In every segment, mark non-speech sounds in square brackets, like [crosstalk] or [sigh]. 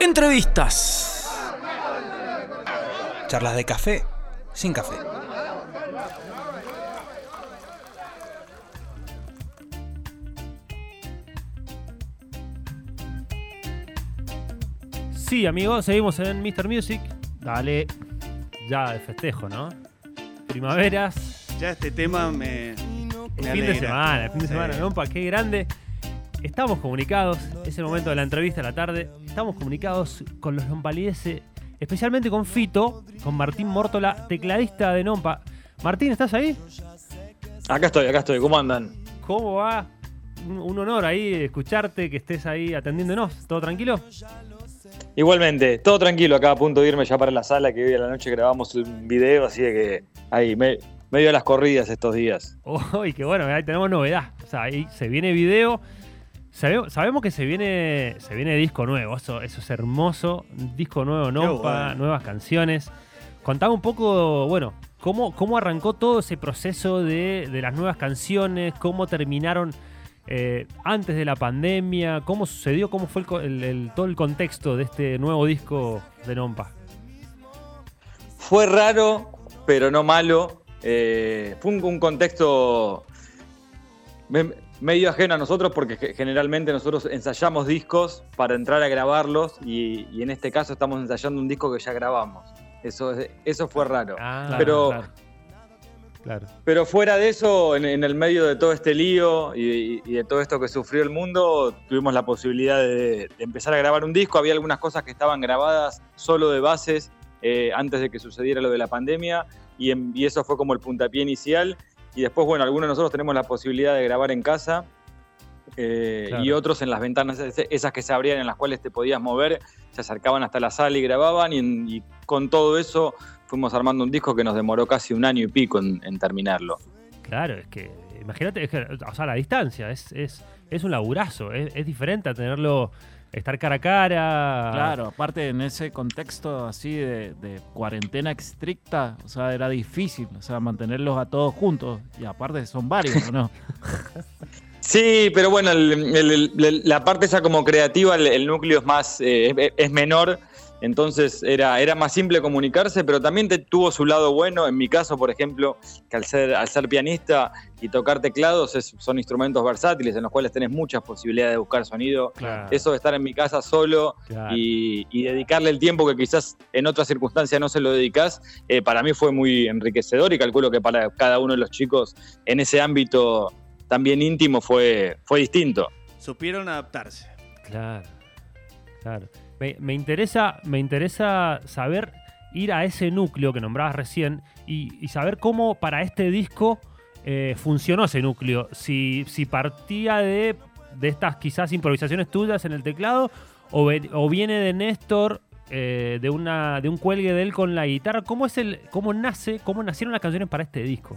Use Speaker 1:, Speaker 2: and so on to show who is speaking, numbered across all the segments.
Speaker 1: Entrevistas. Charlas de café sin café.
Speaker 2: Sí, amigos, seguimos en Mr. Music. Dale, ya de festejo, ¿no? Primaveras,
Speaker 3: Ya este tema me.
Speaker 2: el
Speaker 3: me
Speaker 2: fin de semana, el fin de
Speaker 3: Sí.
Speaker 2: semana, ¿no? Pa, qué grande. Estamos comunicados, es el momento de la entrevista a la tarde. Estamos comunicados con los Nompalidenses, especialmente con Fito, con Martín Mórtola, tecladista de Nompa. Martín, ¿estás ahí?
Speaker 4: Acá estoy, acá estoy. ¿Cómo andan?
Speaker 2: ¿Cómo va? Un, honor ahí escucharte, que estés ahí atendiéndonos. ¿Todo tranquilo?
Speaker 4: Igualmente, todo tranquilo acá, a punto de irme ya para la sala, que hoy a la noche grabamos un video, así de que ahí, me, medio a las corridas estos días. [laughs]
Speaker 2: Uy, qué bueno, ahí tenemos novedad. O sea, ahí se viene video. Sabe- sabemos que se viene, se viene disco nuevo, eso, eso es hermoso. Disco nuevo, Nompa,
Speaker 3: bueno.
Speaker 2: nuevas canciones. Contame un poco, bueno, cómo, cómo arrancó todo ese proceso de, de las nuevas canciones, cómo terminaron eh, antes de la pandemia, cómo sucedió, cómo fue el co- el- el- todo el contexto de este nuevo disco de Nompa.
Speaker 4: Fue raro, pero no malo. Eh, fue un, un contexto me- medio ajeno a nosotros porque ge- generalmente nosotros ensayamos discos para entrar a grabarlos y, y en este caso estamos ensayando un disco que ya grabamos. Eso, es- eso fue raro.
Speaker 2: Ah,
Speaker 4: Pero-
Speaker 2: claro. Claro.
Speaker 4: Pero fuera de eso, en, en el medio de todo este lío y, y de todo esto que sufrió el mundo, tuvimos la posibilidad de, de empezar a grabar un disco. Había algunas cosas que estaban grabadas solo de bases eh, antes de que sucediera lo de la pandemia y, en- y eso fue como el puntapié inicial. Y después, bueno, algunos de nosotros tenemos la posibilidad de grabar en casa eh,
Speaker 2: Claro.
Speaker 4: y otros en las ventanas esas que se abrían en las cuales te podías mover, se acercaban hasta la sala y grababan y, en- y con todo eso fuimos armando un disco que nos demoró casi un año y pico en- en terminarlo.
Speaker 2: Claro, es que, imagínate, es que, o sea, la distancia es, es, es un laburazo, es, es diferente a tenerlo, estar cara a cara.
Speaker 5: Claro, aparte en ese contexto así de, de cuarentena estricta, o sea, era difícil, o sea, mantenerlos a todos juntos. Y aparte son varios, ¿o ¿no? [laughs]
Speaker 4: Sí, pero bueno, el- el- el- la parte esa como creativa, el, el núcleo es más, eh, es, es menor, entonces era, era más simple comunicarse, pero también te- tuvo su lado bueno. En mi caso, por ejemplo, que al ser, al ser pianista y tocar teclados es- son instrumentos versátiles en los cuales tenés muchas posibilidades de buscar sonido.
Speaker 2: Claro,
Speaker 4: Eso de estar en mi casa solo
Speaker 2: claro.
Speaker 4: y, y dedicarle el tiempo que quizás en otras circunstancias no se lo dedicas, eh, para mí fue muy enriquecedor y calculo que para cada uno de los chicos en ese ámbito también íntimo fue, fue distinto.
Speaker 3: Supieron adaptarse.
Speaker 2: Claro, claro. Me, interesa, me interesa saber ir a ese núcleo que nombrabas recién y, saber cómo para este disco eh, funcionó ese núcleo. Si, si partía de, de estas quizás improvisaciones tuyas en el teclado o, o viene de Néstor. eh, de, una, de un cuelgue de él con la guitarra. ¿Cómo es el, cómo nace, cómo nacieron las canciones para este disco?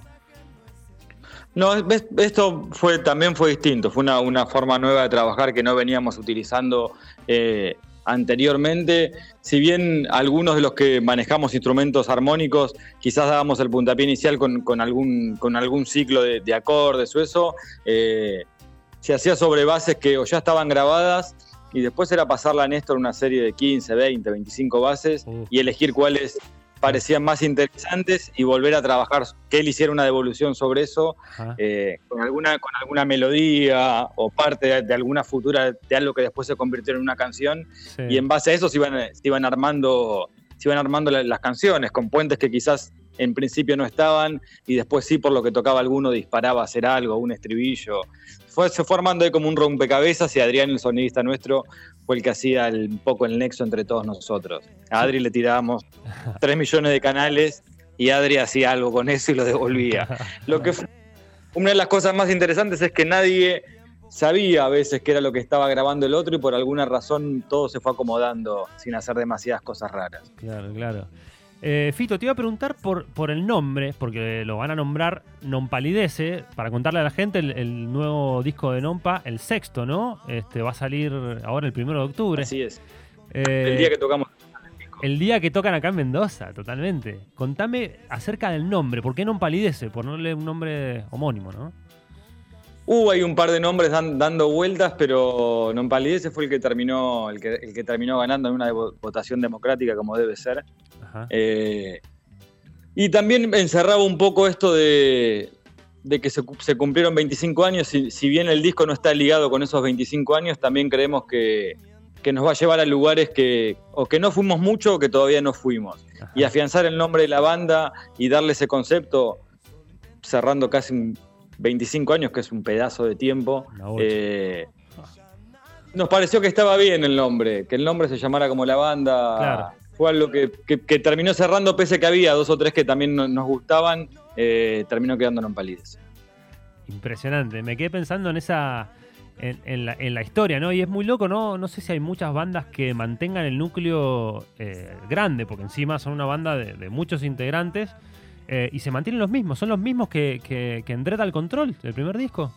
Speaker 4: No, esto fue, también fue distinto, fue una, una forma nueva de trabajar que no veníamos utilizando eh, anteriormente. Si bien algunos de los que manejamos instrumentos armónicos, quizás dábamos el puntapié inicial con, con algún, con algún ciclo de, de acordes o eso, eh, se hacía sobre bases que o ya estaban grabadas y después era pasarla a Néstor una serie de 15, 20, 25 bases
Speaker 2: Uh.
Speaker 4: y elegir cuáles parecían más interesantes y volver a trabajar, que él hiciera una devolución sobre eso eh, con, alguna, con alguna melodía o parte de, de alguna futura de algo que después se convirtió en una canción.
Speaker 2: Sí.
Speaker 4: y en base a eso se iban, se iban armando, se iban armando la- las canciones con puentes que quizás en principio no estaban y después sí por lo que tocaba alguno disparaba a hacer algo, un estribillo. Fue, se fue armando ahí como un rompecabezas y Adrián, el sonidista nuestro, fue el que hacía el- un poco el nexo entre todos nosotros. A Adri le tirábamos [laughs] 3 millones de canales y Adri hacía algo con eso y lo devolvía. Lo que fue- una de las cosas más interesantes es que nadie sabía a veces qué era lo que estaba grabando el otro y por alguna razón todo se fue acomodando sin hacer demasiadas cosas raras.
Speaker 2: Claro, claro. Eh, Fito, te iba a preguntar por, por el nombre, porque lo van a nombrar Nompalidece, para contarle a la gente el, el nuevo disco de Nompa, el sexto, ¿no? Este va a salir ahora el primero de octubre.
Speaker 4: Así es.
Speaker 2: Eh,
Speaker 4: El día que tocamos
Speaker 2: el día que tocan acá en Mendoza, totalmente. Contame acerca del nombre, ¿por qué Nompalidece? Por no un nombre homónimo, ¿no?
Speaker 4: Hubo ahí un par de nombres dan- dando vueltas, pero Non Palidece fue el que terminó, el que, el que terminó ganando en una vo- votación democrática como debe ser. Eh, y también encerraba un poco esto de, de que se, cu- se cumplieron 25 años. Si, si bien el disco no está ligado con esos 25 años, también creemos que, que nos va a llevar a lugares que o que no fuimos mucho o que todavía no fuimos.
Speaker 2: Ajá.
Speaker 4: Y afianzar el nombre de la banda y darle ese concepto, cerrando casi un 25 años, que es un pedazo de tiempo. Eh, nos pareció que estaba bien el nombre, que el nombre se llamara como la banda.
Speaker 2: Claro.
Speaker 4: Fue algo que, terminó cerrando, pese a que había dos o tres que también no- nos gustaban, eh, terminó quedándonos en palides.
Speaker 2: Impresionante. Me quedé pensando en esa. En, la, en la historia, ¿no? Y es muy loco, ¿no? No sé si hay muchas bandas que mantengan el núcleo eh, grande, porque encima son una banda de, muchos integrantes eh, y se mantienen los mismos. Son los mismos que, que, que al Control, el primer disco.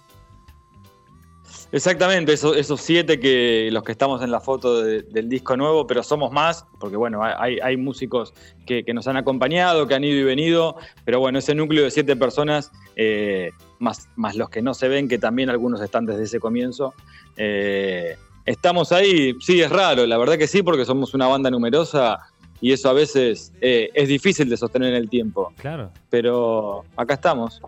Speaker 4: Exactamente, esos, esos siete que los que estamos en la foto de- del disco nuevo, pero somos más, porque bueno, hay, hay músicos que, que nos han acompañado, que han ido y venido, pero bueno, ese núcleo de siete personas, eh, más, más los que no se ven, que también algunos están desde ese comienzo, eh, estamos ahí, sí, es raro, la verdad que sí, porque somos una banda numerosa y eso a veces eh, es difícil de sostener en el tiempo,
Speaker 2: Claro.
Speaker 4: pero acá estamos.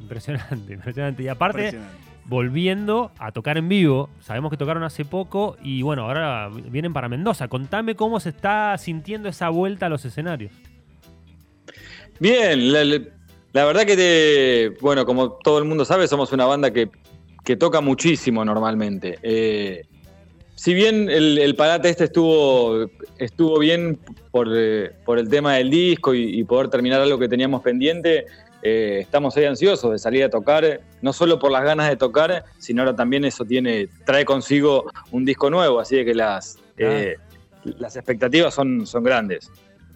Speaker 2: Impresionante, impresionante. Y aparte,
Speaker 3: Impresionante.
Speaker 2: Volviendo a tocar en vivo. Sabemos que tocaron hace poco y bueno, ahora vienen para Mendoza. Contame cómo se está sintiendo esa vuelta a los escenarios.
Speaker 4: Bien, la, verdad que, te- bueno, como todo el mundo sabe, somos una banda que, que toca muchísimo normalmente. Eh, si bien el, el parate este estuvo, estuvo bien por, eh, por el tema del disco y poder terminar algo que teníamos pendiente, eh, estamos ahí ansiosos de salir a tocar, no solo por las ganas de tocar, sino ahora también eso tiene, trae consigo un disco nuevo, así de que las, eh, las expectativas son, son grandes.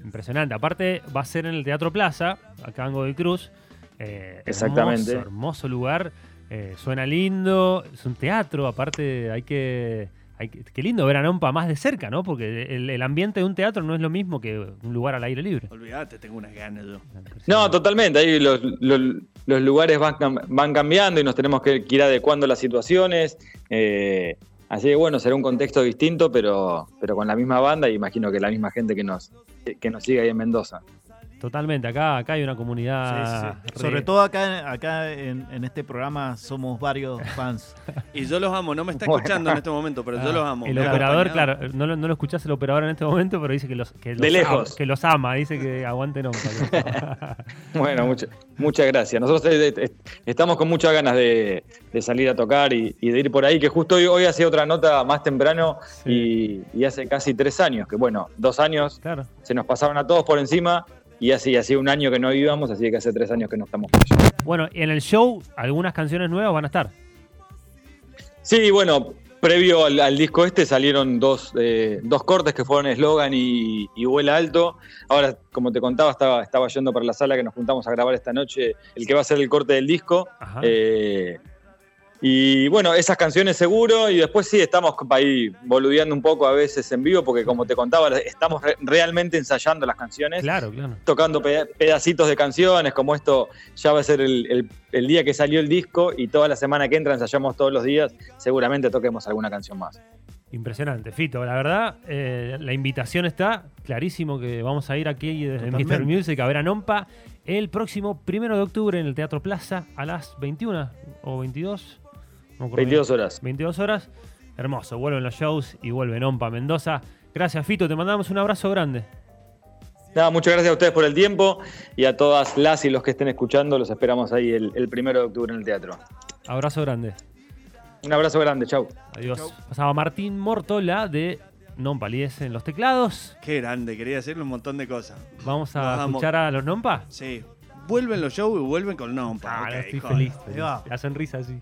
Speaker 2: Impresionante. Aparte, va a ser en el Teatro Plaza, acá en Godoy Cruz. Eh,
Speaker 4: Exactamente.
Speaker 2: Hermoso, hermoso lugar. Eh, suena lindo. Es un teatro. Aparte, hay que. Hay que- qué lindo ver a Nompa más de cerca, ¿no? Porque el, el ambiente de un teatro no es lo mismo que un lugar al aire libre.
Speaker 3: Olvídate, tengo unas ganas yo.
Speaker 4: No, totalmente. Ahí los, los- los lugares van, cam- van cambiando y nos tenemos que ir adecuando a las situaciones. Eh, así que bueno, será un contexto distinto, pero, pero con la misma banda y imagino que la misma gente que nos, que nos sigue ahí en Mendoza.
Speaker 2: Totalmente. Acá, acá hay una comunidad.
Speaker 5: Sí, sí, sí.
Speaker 2: re-
Speaker 5: Sobre todo acá, acá en, en este programa somos varios fans. [laughs]
Speaker 3: Y yo los amo, no me está escuchando en este momento, pero yo
Speaker 2: Ah,
Speaker 3: los amo.
Speaker 2: El operador,
Speaker 3: acompañado.
Speaker 2: claro, no lo, no lo escuchás el operador en este momento, pero dice que los, que los,
Speaker 4: De lejos.
Speaker 2: ama, que los ama, dice que [laughs] aguante Nompa. [laughs]
Speaker 4: Bueno, mucha- muchas gracias. Nosotros eh, eh, estamos con muchas ganas de, de salir a tocar y, y de ir por ahí, que justo hoy, hoy hacía otra nota más temprano y, y hace casi tres años, que bueno, dos años
Speaker 2: claro.
Speaker 4: se nos pasaron a todos por encima y así hacía un año que no íbamos, así que hace tres años que no estamos.
Speaker 2: Bueno, en el show, algunas canciones nuevas van a estar.
Speaker 4: Sí, bueno, previo al, al disco este salieron dos, eh, dos cortes que fueron Eslogan y, y Vuela Alto. Ahora, como te contaba, estaba, estaba yendo para la sala que nos juntamos a grabar esta noche, el que va a ser el corte del disco.
Speaker 2: Ajá.
Speaker 4: Eh, y bueno, esas canciones seguro, y después sí, estamos ahí boludeando un poco a veces en vivo, porque como te contaba, estamos re- realmente ensayando las canciones
Speaker 2: claro, claro.
Speaker 4: tocando peda- pedacitos de canciones, como esto ya va a ser el, el- el día que salió el disco y toda la semana que entra ensayamos todos los días, seguramente toquemos alguna canción más.
Speaker 2: Impresionante, Fito. La verdad, eh, la invitación está clarísimo que vamos a ir aquí desde
Speaker 5: Totalmente.
Speaker 2: Mr. Music a ver a Nompa el próximo primero de octubre en el Teatro Plaza a las 21 o 22. No me acuerdo
Speaker 4: 22
Speaker 2: bien.
Speaker 4: horas.
Speaker 2: 22 horas. Hermoso. Vuelven los shows y vuelve Nompa a Mendoza. Gracias, Fito. Te mandamos un abrazo grande.
Speaker 4: Nada, muchas gracias a ustedes por el tiempo y a todas las y los que estén escuchando, los esperamos ahí el, el primero de octubre en el teatro.
Speaker 2: Abrazo grande.
Speaker 4: Un abrazo grande, chau.
Speaker 2: Adiós.
Speaker 5: Chau.
Speaker 2: Pasaba Martín Mortola de Non Palies en los teclados.
Speaker 3: Qué grande, quería decirle un montón de cosas.
Speaker 2: Vamos a escuchar a los Nompa.
Speaker 3: Sí. Vuelven los shows y vuelven con Nompa.
Speaker 2: Ah, estoy
Speaker 3: joder.
Speaker 2: feliz.
Speaker 5: Va.
Speaker 2: La sonrisa así.